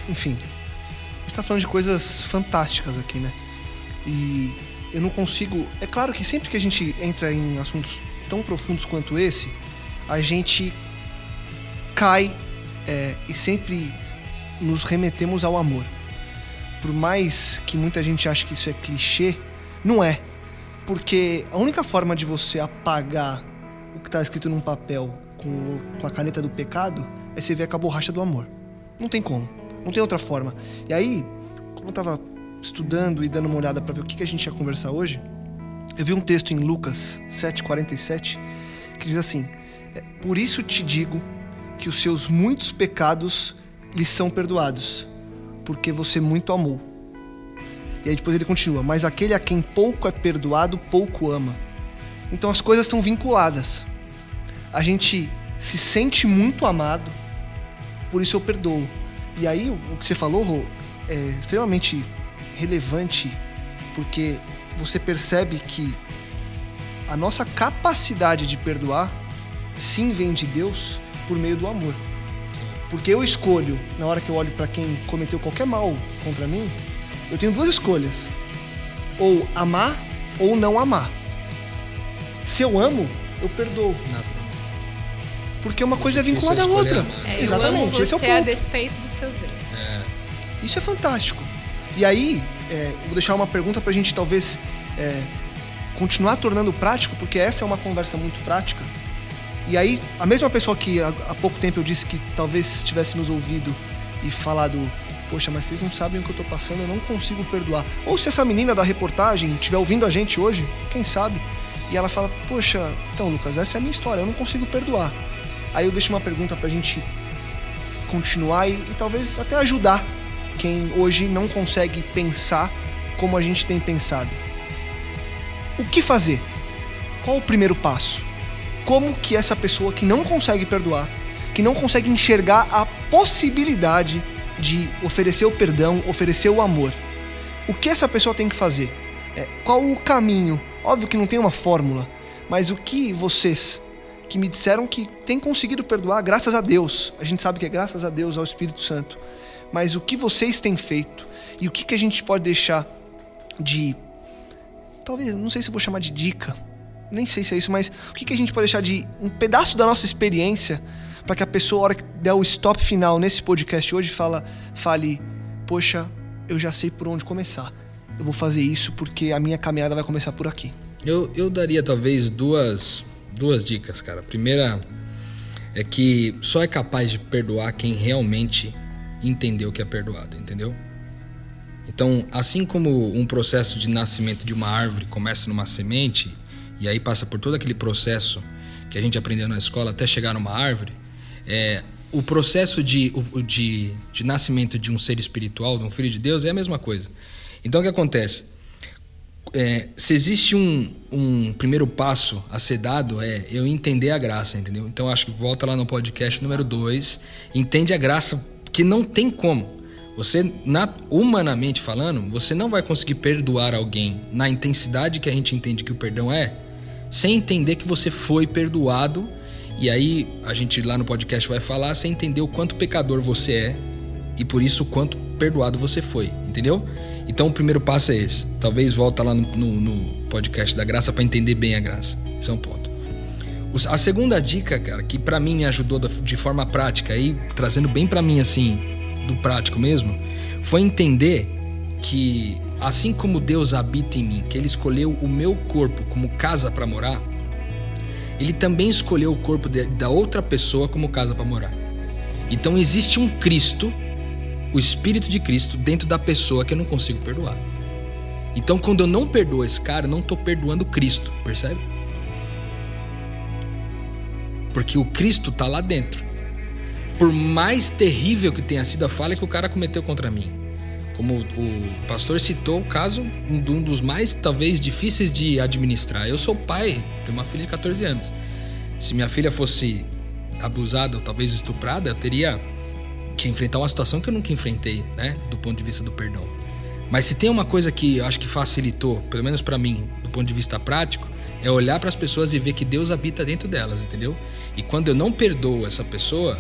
enfim. A gente tá falando de coisas fantásticas aqui, né? E eu não consigo. É claro que sempre que a gente entra em assuntos tão profundos quanto esse, a gente cai é, e sempre nos remetemos ao amor. Por mais que muita gente ache que isso é clichê, não é. Porque a única forma de você apagar o que está escrito num papel com, com a caneta do pecado é você ver a borracha do amor. Não tem como. Não tem outra forma. E aí, como eu tava estudando e dando uma olhada para ver o que, que a gente ia conversar hoje, eu vi um texto em Lucas 7,47 que diz assim: é, Por isso te digo que os seus muitos pecados lhes são perdoados, porque você muito amou. E aí depois ele continua: Mas aquele a quem pouco é perdoado, pouco ama. Então as coisas estão vinculadas. A gente se sente muito amado, por isso eu perdoo. E aí o que você falou, Rô, é extremamente relevante porque você percebe que a nossa capacidade de perdoar sim vem de Deus por meio do amor. Porque eu escolho, na hora que eu olho para quem cometeu qualquer mal contra mim, eu tenho duas escolhas: ou amar ou não amar. Se eu amo, eu perdoo. Naturalmente. Porque uma coisa é vinculada à outra. É, eu Exatamente, amo esse é o você a ponto. despeito dos seus erros. Isso é fantástico. E aí, é, eu vou deixar uma pergunta pra gente talvez é, continuar tornando prático, porque essa é uma conversa muito prática. E aí, a mesma pessoa que há, há pouco tempo eu disse que talvez tivesse nos ouvido e falado, poxa, mas vocês não sabem o que eu tô passando, eu não consigo perdoar. Ou se essa menina da reportagem estiver ouvindo a gente hoje, quem sabe? E ela fala, poxa, então Lucas, essa é a minha história, eu não consigo perdoar. Aí eu deixo uma pergunta pra gente continuar e, e talvez até ajudar quem hoje não consegue pensar como a gente tem pensado. O que fazer? Qual o primeiro passo? Como que essa pessoa que não consegue perdoar, que não consegue enxergar a possibilidade de oferecer o perdão, oferecer o amor, o que essa pessoa tem que fazer? É, qual o caminho? Óbvio que não tem uma fórmula, mas o que vocês que me disseram que têm conseguido perdoar, graças a Deus, a gente sabe que é graças a Deus, ao Espírito Santo, mas o que vocês têm feito e o que, que a gente pode deixar de. Talvez, não sei se vou chamar de dica, nem sei se é isso, mas o que, que a gente pode deixar de um pedaço da nossa experiência para que a pessoa, a hora que der o stop final nesse podcast hoje, fala, fale: Poxa, eu já sei por onde começar. Eu vou fazer isso porque a minha caminhada vai começar por aqui. Eu, eu daria talvez duas, duas dicas, cara. A primeira é que só é capaz de perdoar quem realmente entendeu que é perdoado, entendeu? Então, assim como um processo de nascimento de uma árvore começa numa semente e aí passa por todo aquele processo que a gente aprendeu na escola até chegar numa árvore, é, o processo de, de, de nascimento de um ser espiritual, de um filho de Deus, é a mesma coisa. Então, o que acontece? É, se existe um, um primeiro passo a ser dado, é eu entender a graça, entendeu? Então acho que volta lá no podcast número 2, entende a graça, que não tem como. Você, na- humanamente falando, você não vai conseguir perdoar alguém na intensidade que a gente entende que o perdão é, sem entender que você foi perdoado. E aí a gente lá no podcast vai falar, sem entender o quanto pecador você é e por isso o quanto perdoado você foi, entendeu? Então o primeiro passo é esse. Talvez volta lá no, no- no podcast da graça para entender bem a graça. Esse é um ponto. A segunda dica, cara, que pra mim me ajudou de forma prática aí trazendo bem pra mim assim, do prático mesmo, foi entender que assim como Deus habita em mim, que ele escolheu o meu corpo como casa pra morar, ele também escolheu o corpo de- da outra pessoa como casa pra morar. Então existe um Cristo, o Espírito de Cristo, dentro da pessoa que eu não consigo perdoar. Então quando eu não perdoo esse cara, eu não tô perdoando Cristo, percebe? Porque o Cristo tá lá dentro. Por mais terrível que tenha sido a falha que o cara cometeu contra mim. Como o pastor citou o caso um dos mais talvez difíceis de administrar. Eu sou pai, tenho uma filha de 14 anos. Se minha filha fosse abusada ou talvez estuprada, eu teria que enfrentar uma situação que eu nunca enfrentei, né, do ponto de vista do perdão. Mas se tem uma coisa que eu acho que facilitou, pelo menos pra mim, do ponto de vista prático, é olhar para as pessoas e ver que Deus habita dentro delas, entendeu? E quando eu não perdoo essa pessoa,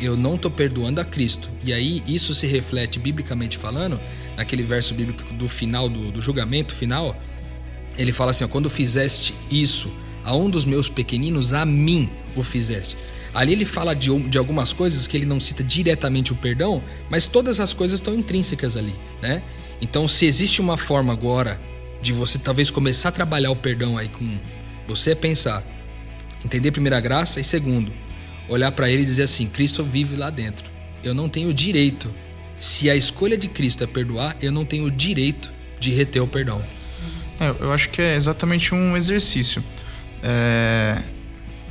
eu não tô perdoando a Cristo. E aí isso se reflete biblicamente falando, naquele verso bíblico do final do, do julgamento final, ele fala assim: ó, quando fizeste isso a um dos meus pequeninos, a mim o fizeste. Ali ele fala de, de algumas coisas que ele não cita diretamente o perdão, mas todas as coisas estão intrínsecas ali, né? Então, se existe uma forma agora de você talvez começar a trabalhar o perdão aí com você é pensar, entender primeiro a graça e segundo, olhar para ele e dizer assim: Cristo vive lá dentro. Eu não tenho direito. Se a escolha de Cristo é perdoar, eu não tenho o direito de reter o perdão. É, eu acho que é exatamente um exercício. É,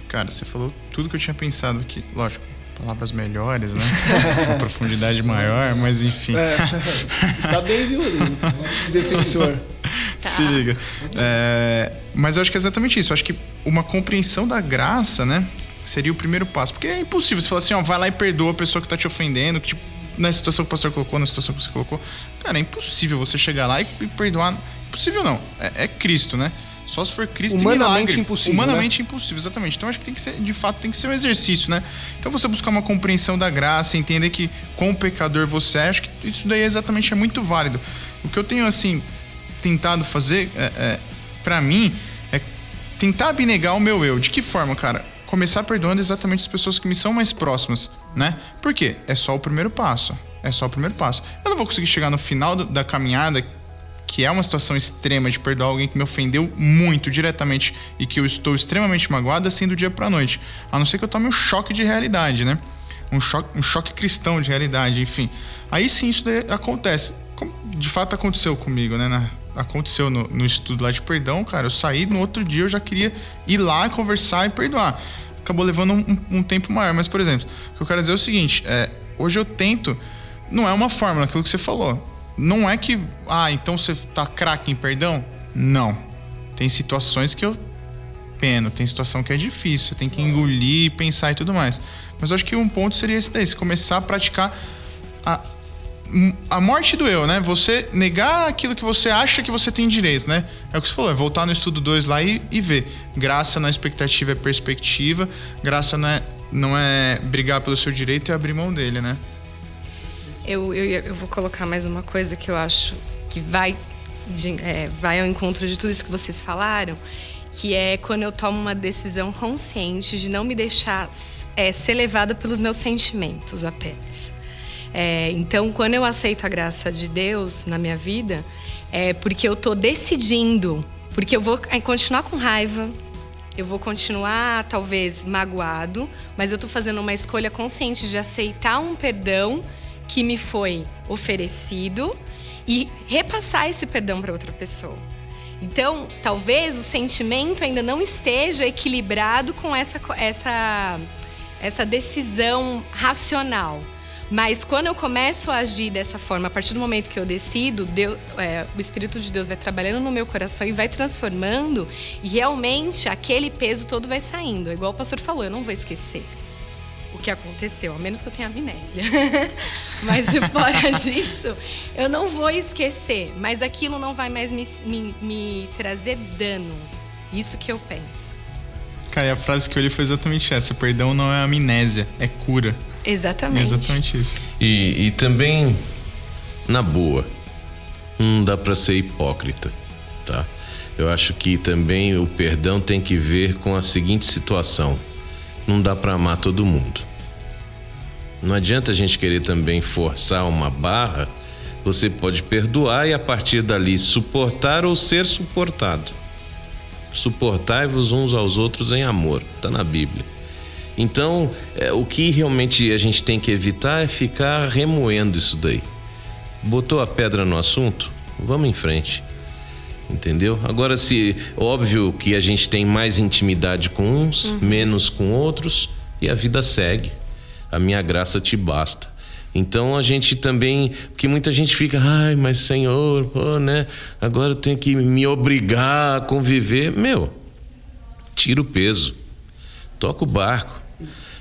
Cara, você falou tudo que eu tinha pensado aqui. Lógico, palavras melhores, né? Uma profundidade maior, mas enfim. Está bem, viu, defensor? Se liga. É, mas eu acho que é exatamente isso. Eu acho que uma compreensão da graça, né? Seria o primeiro passo. Porque é impossível você falar assim, ó, vai lá e perdoa a pessoa que tá te ofendendo, que te na situação que o pastor colocou, na situação que você colocou, cara, é impossível você chegar lá e, e perdoar. Impossível não. É, é Cristo, né? Só se for Cristo Humanamente e milagre. impossível, Humanamente impossível, exatamente. Então acho que tem que ser, de fato, tem que ser um exercício, né? Então você buscar uma compreensão da graça, entender que com o pecador você é, acho que isso daí exatamente é muito válido. O que eu tenho, assim, tentado fazer, é, é, para mim, é tentar abnegar o meu eu. De que forma, cara? Começar perdoando exatamente as pessoas que me são mais próximas, né? Por quê? É só o primeiro passo. É só o primeiro passo. Eu não vou conseguir chegar no final do- da caminhada, que é uma situação extrema de perdoar alguém que me ofendeu muito diretamente e que eu estou extremamente magoado assim do dia pra noite. A não ser que eu tome um choque de realidade, né? Um choque, um choque cristão de realidade, enfim. Aí sim isso acontece. De fato aconteceu comigo, né? Na- aconteceu no, no estudo lá de perdão, cara. Eu saí no outro dia, eu já queria ir lá conversar e perdoar. Acabou levando um, um tempo maior. Mas, por exemplo, o que eu quero dizer é o seguinte: é, hoje eu tento. Não é uma fórmula, aquilo que você falou. Não é que, ah, então você tá craque em perdão? Não. Tem situações que eu peno, tem situação que é difícil, você tem que engolir, pensar e tudo mais. Mas eu acho que um ponto seria esse daí, você começar a praticar a, a morte do eu, né? Você negar aquilo que você acha que você tem direito, né? É o que você falou, é voltar no estudo 2 lá e, e ver. Graça na expectativa é perspectiva, graça não é, não é brigar pelo seu direito e abrir mão dele, né? Eu, eu, eu vou colocar mais uma coisa que eu acho que vai, de- é, vai ao encontro de tudo isso que vocês falaram, que é quando eu tomo uma decisão consciente de não me deixar é, ser levada pelos meus sentimentos apenas. É, então, quando eu aceito a graça de Deus na minha vida, é porque eu tô decidindo, porque eu vou é, continuar com raiva, eu vou continuar, talvez, magoado, mas eu tô fazendo uma escolha consciente de aceitar um perdão que me foi oferecido e repassar esse perdão para outra pessoa. Então, talvez o sentimento ainda não esteja equilibrado com essa, essa, essa decisão racional. Mas quando eu começo a agir dessa forma, a partir do momento que eu decido, Deus- é, o Espírito de Deus vai trabalhando no meu coração e vai transformando, e realmente aquele peso todo vai saindo. É Igual o pastor falou, eu não vou esquecer que aconteceu, a menos que eu tenha amnésia. mas fora disso, eu não vou esquecer. Mas aquilo não vai mais me, me- me trazer dano. Isso que eu penso. Cara, e a frase que eu li foi exatamente essa: perdão não é amnésia, é cura. É Exatamente. exatamente isso. E, e também, na boa, não dá para ser hipócrita, tá? Eu acho que também o perdão tem que ver com a seguinte situação: não dá para amar todo mundo. Não adianta a gente querer também forçar uma barra. Você pode perdoar e a partir dali suportar ou ser suportado. Suportai-vos uns aos outros em amor, tá na Bíblia. Então, é, o que realmente a gente tem que evitar é ficar remoendo isso daí. Botou a pedra no assunto? Vamos em frente. Entendeu? Agora, se óbvio que a gente tem mais intimidade com uns, menos com outros, e a vida segue. A minha graça te basta. Então a gente também, porque muita gente fica, ai, mas Senhor, pô, né? Agora eu tenho que me obrigar a conviver. Meu, tira o peso, toca o barco,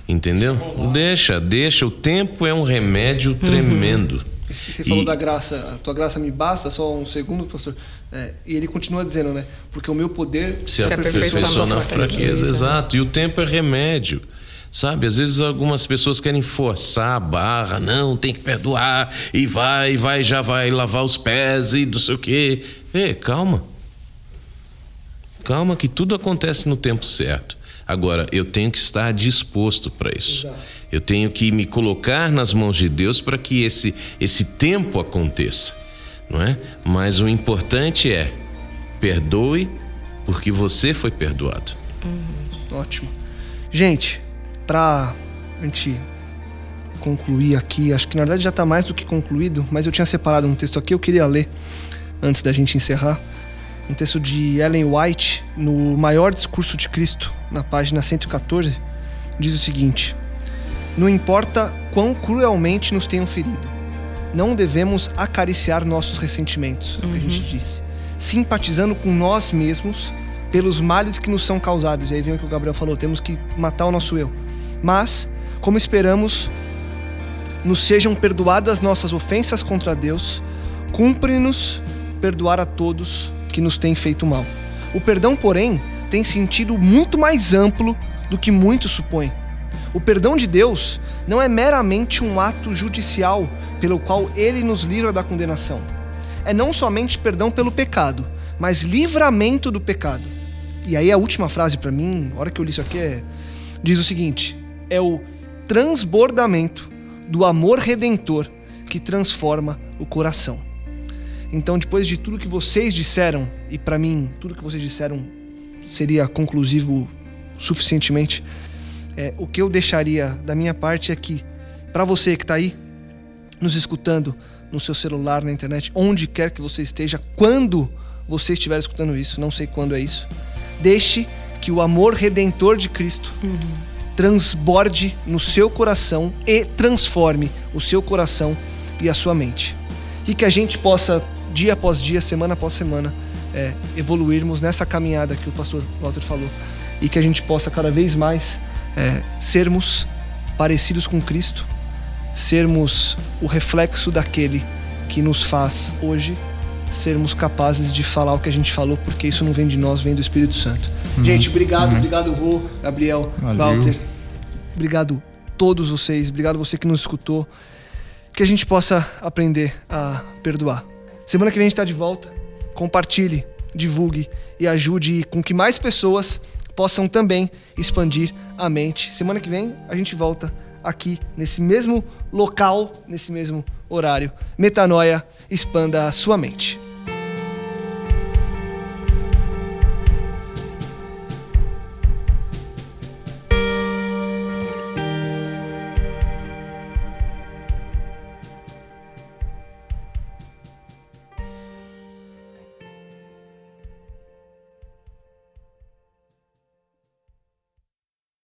entendeu? Deixa, deixa. O tempo é um remédio tremendo. E Você falou E- da graça, a tua graça me basta, só um segundo, pastor. É, e ele continua dizendo, né? Porque o meu poder se Se aperfeiçoa na fraqueza. fraqueza. Exato. E o tempo é remédio. Sabe, às vezes algumas pessoas querem forçar a barra, não, tem que perdoar, e vai, vai, já vai lavar os pés e não sei o quê. Ei, calma. Calma, que tudo acontece no tempo certo. Agora, eu tenho que estar disposto para isso. Eu tenho que me colocar nas mãos de Deus para que esse, esse tempo aconteça, não é? Mas o importante é perdoe porque você foi perdoado. Ótimo. Gente, pra gente concluir aqui, acho que na verdade já tá mais do que concluído, mas eu tinha separado um texto aqui, eu queria ler antes da gente encerrar. Um texto de Ellen White, no Maior Discurso de Cristo, na página 114, diz o seguinte: Não importa quão cruelmente nos tenham ferido, não devemos acariciar nossos ressentimentos, é o que a gente disse, simpatizando com nós mesmos pelos males que nos são causados. E aí vem o que o Gabriel falou: temos que matar o nosso eu. Mas, como esperamos nos sejam perdoadas nossas ofensas contra Deus, cumpre-nos perdoar a todos que nos têm feito mal. O perdão, porém, tem sentido muito mais amplo do que muitos supõem. O perdão de Deus não é meramente um ato judicial pelo qual ele nos livra da condenação. É não somente perdão pelo pecado, mas livramento do pecado. E aí a última frase para mim, a hora que eu li isso aqui, é, diz o seguinte: é o transbordamento do amor redentor que transforma o coração. Então, depois de tudo que vocês disseram, e para mim, tudo que vocês disseram seria conclusivo suficientemente, é, o que eu deixaria da minha parte é que, para você que está aí, nos escutando no seu celular, na internet, onde quer que você esteja, quando você estiver escutando isso, não sei quando é isso, deixe que o amor redentor de Cristo uhum. Transborde no seu coração e transforme o seu coração e a sua mente. E que a gente possa, dia após dia, semana após semana, é, evoluirmos nessa caminhada que o pastor Walter falou. E que a gente possa cada vez mais é, sermos parecidos com Cristo, sermos o reflexo daquele que nos faz hoje sermos capazes de falar o que a gente falou, porque isso não vem de nós, vem do Espírito Santo. Uhum. Gente, obrigado, uhum. obrigado, Rô, Gabriel, Valeu. Walter. Obrigado todos vocês, obrigado você que nos escutou. Que a gente possa aprender a perdoar. Semana que vem a gente está de volta. Compartilhe, divulgue e ajude com que mais pessoas possam também expandir a mente. Semana que vem a gente volta aqui nesse mesmo local, nesse mesmo horário. Metanoia, expanda a sua mente.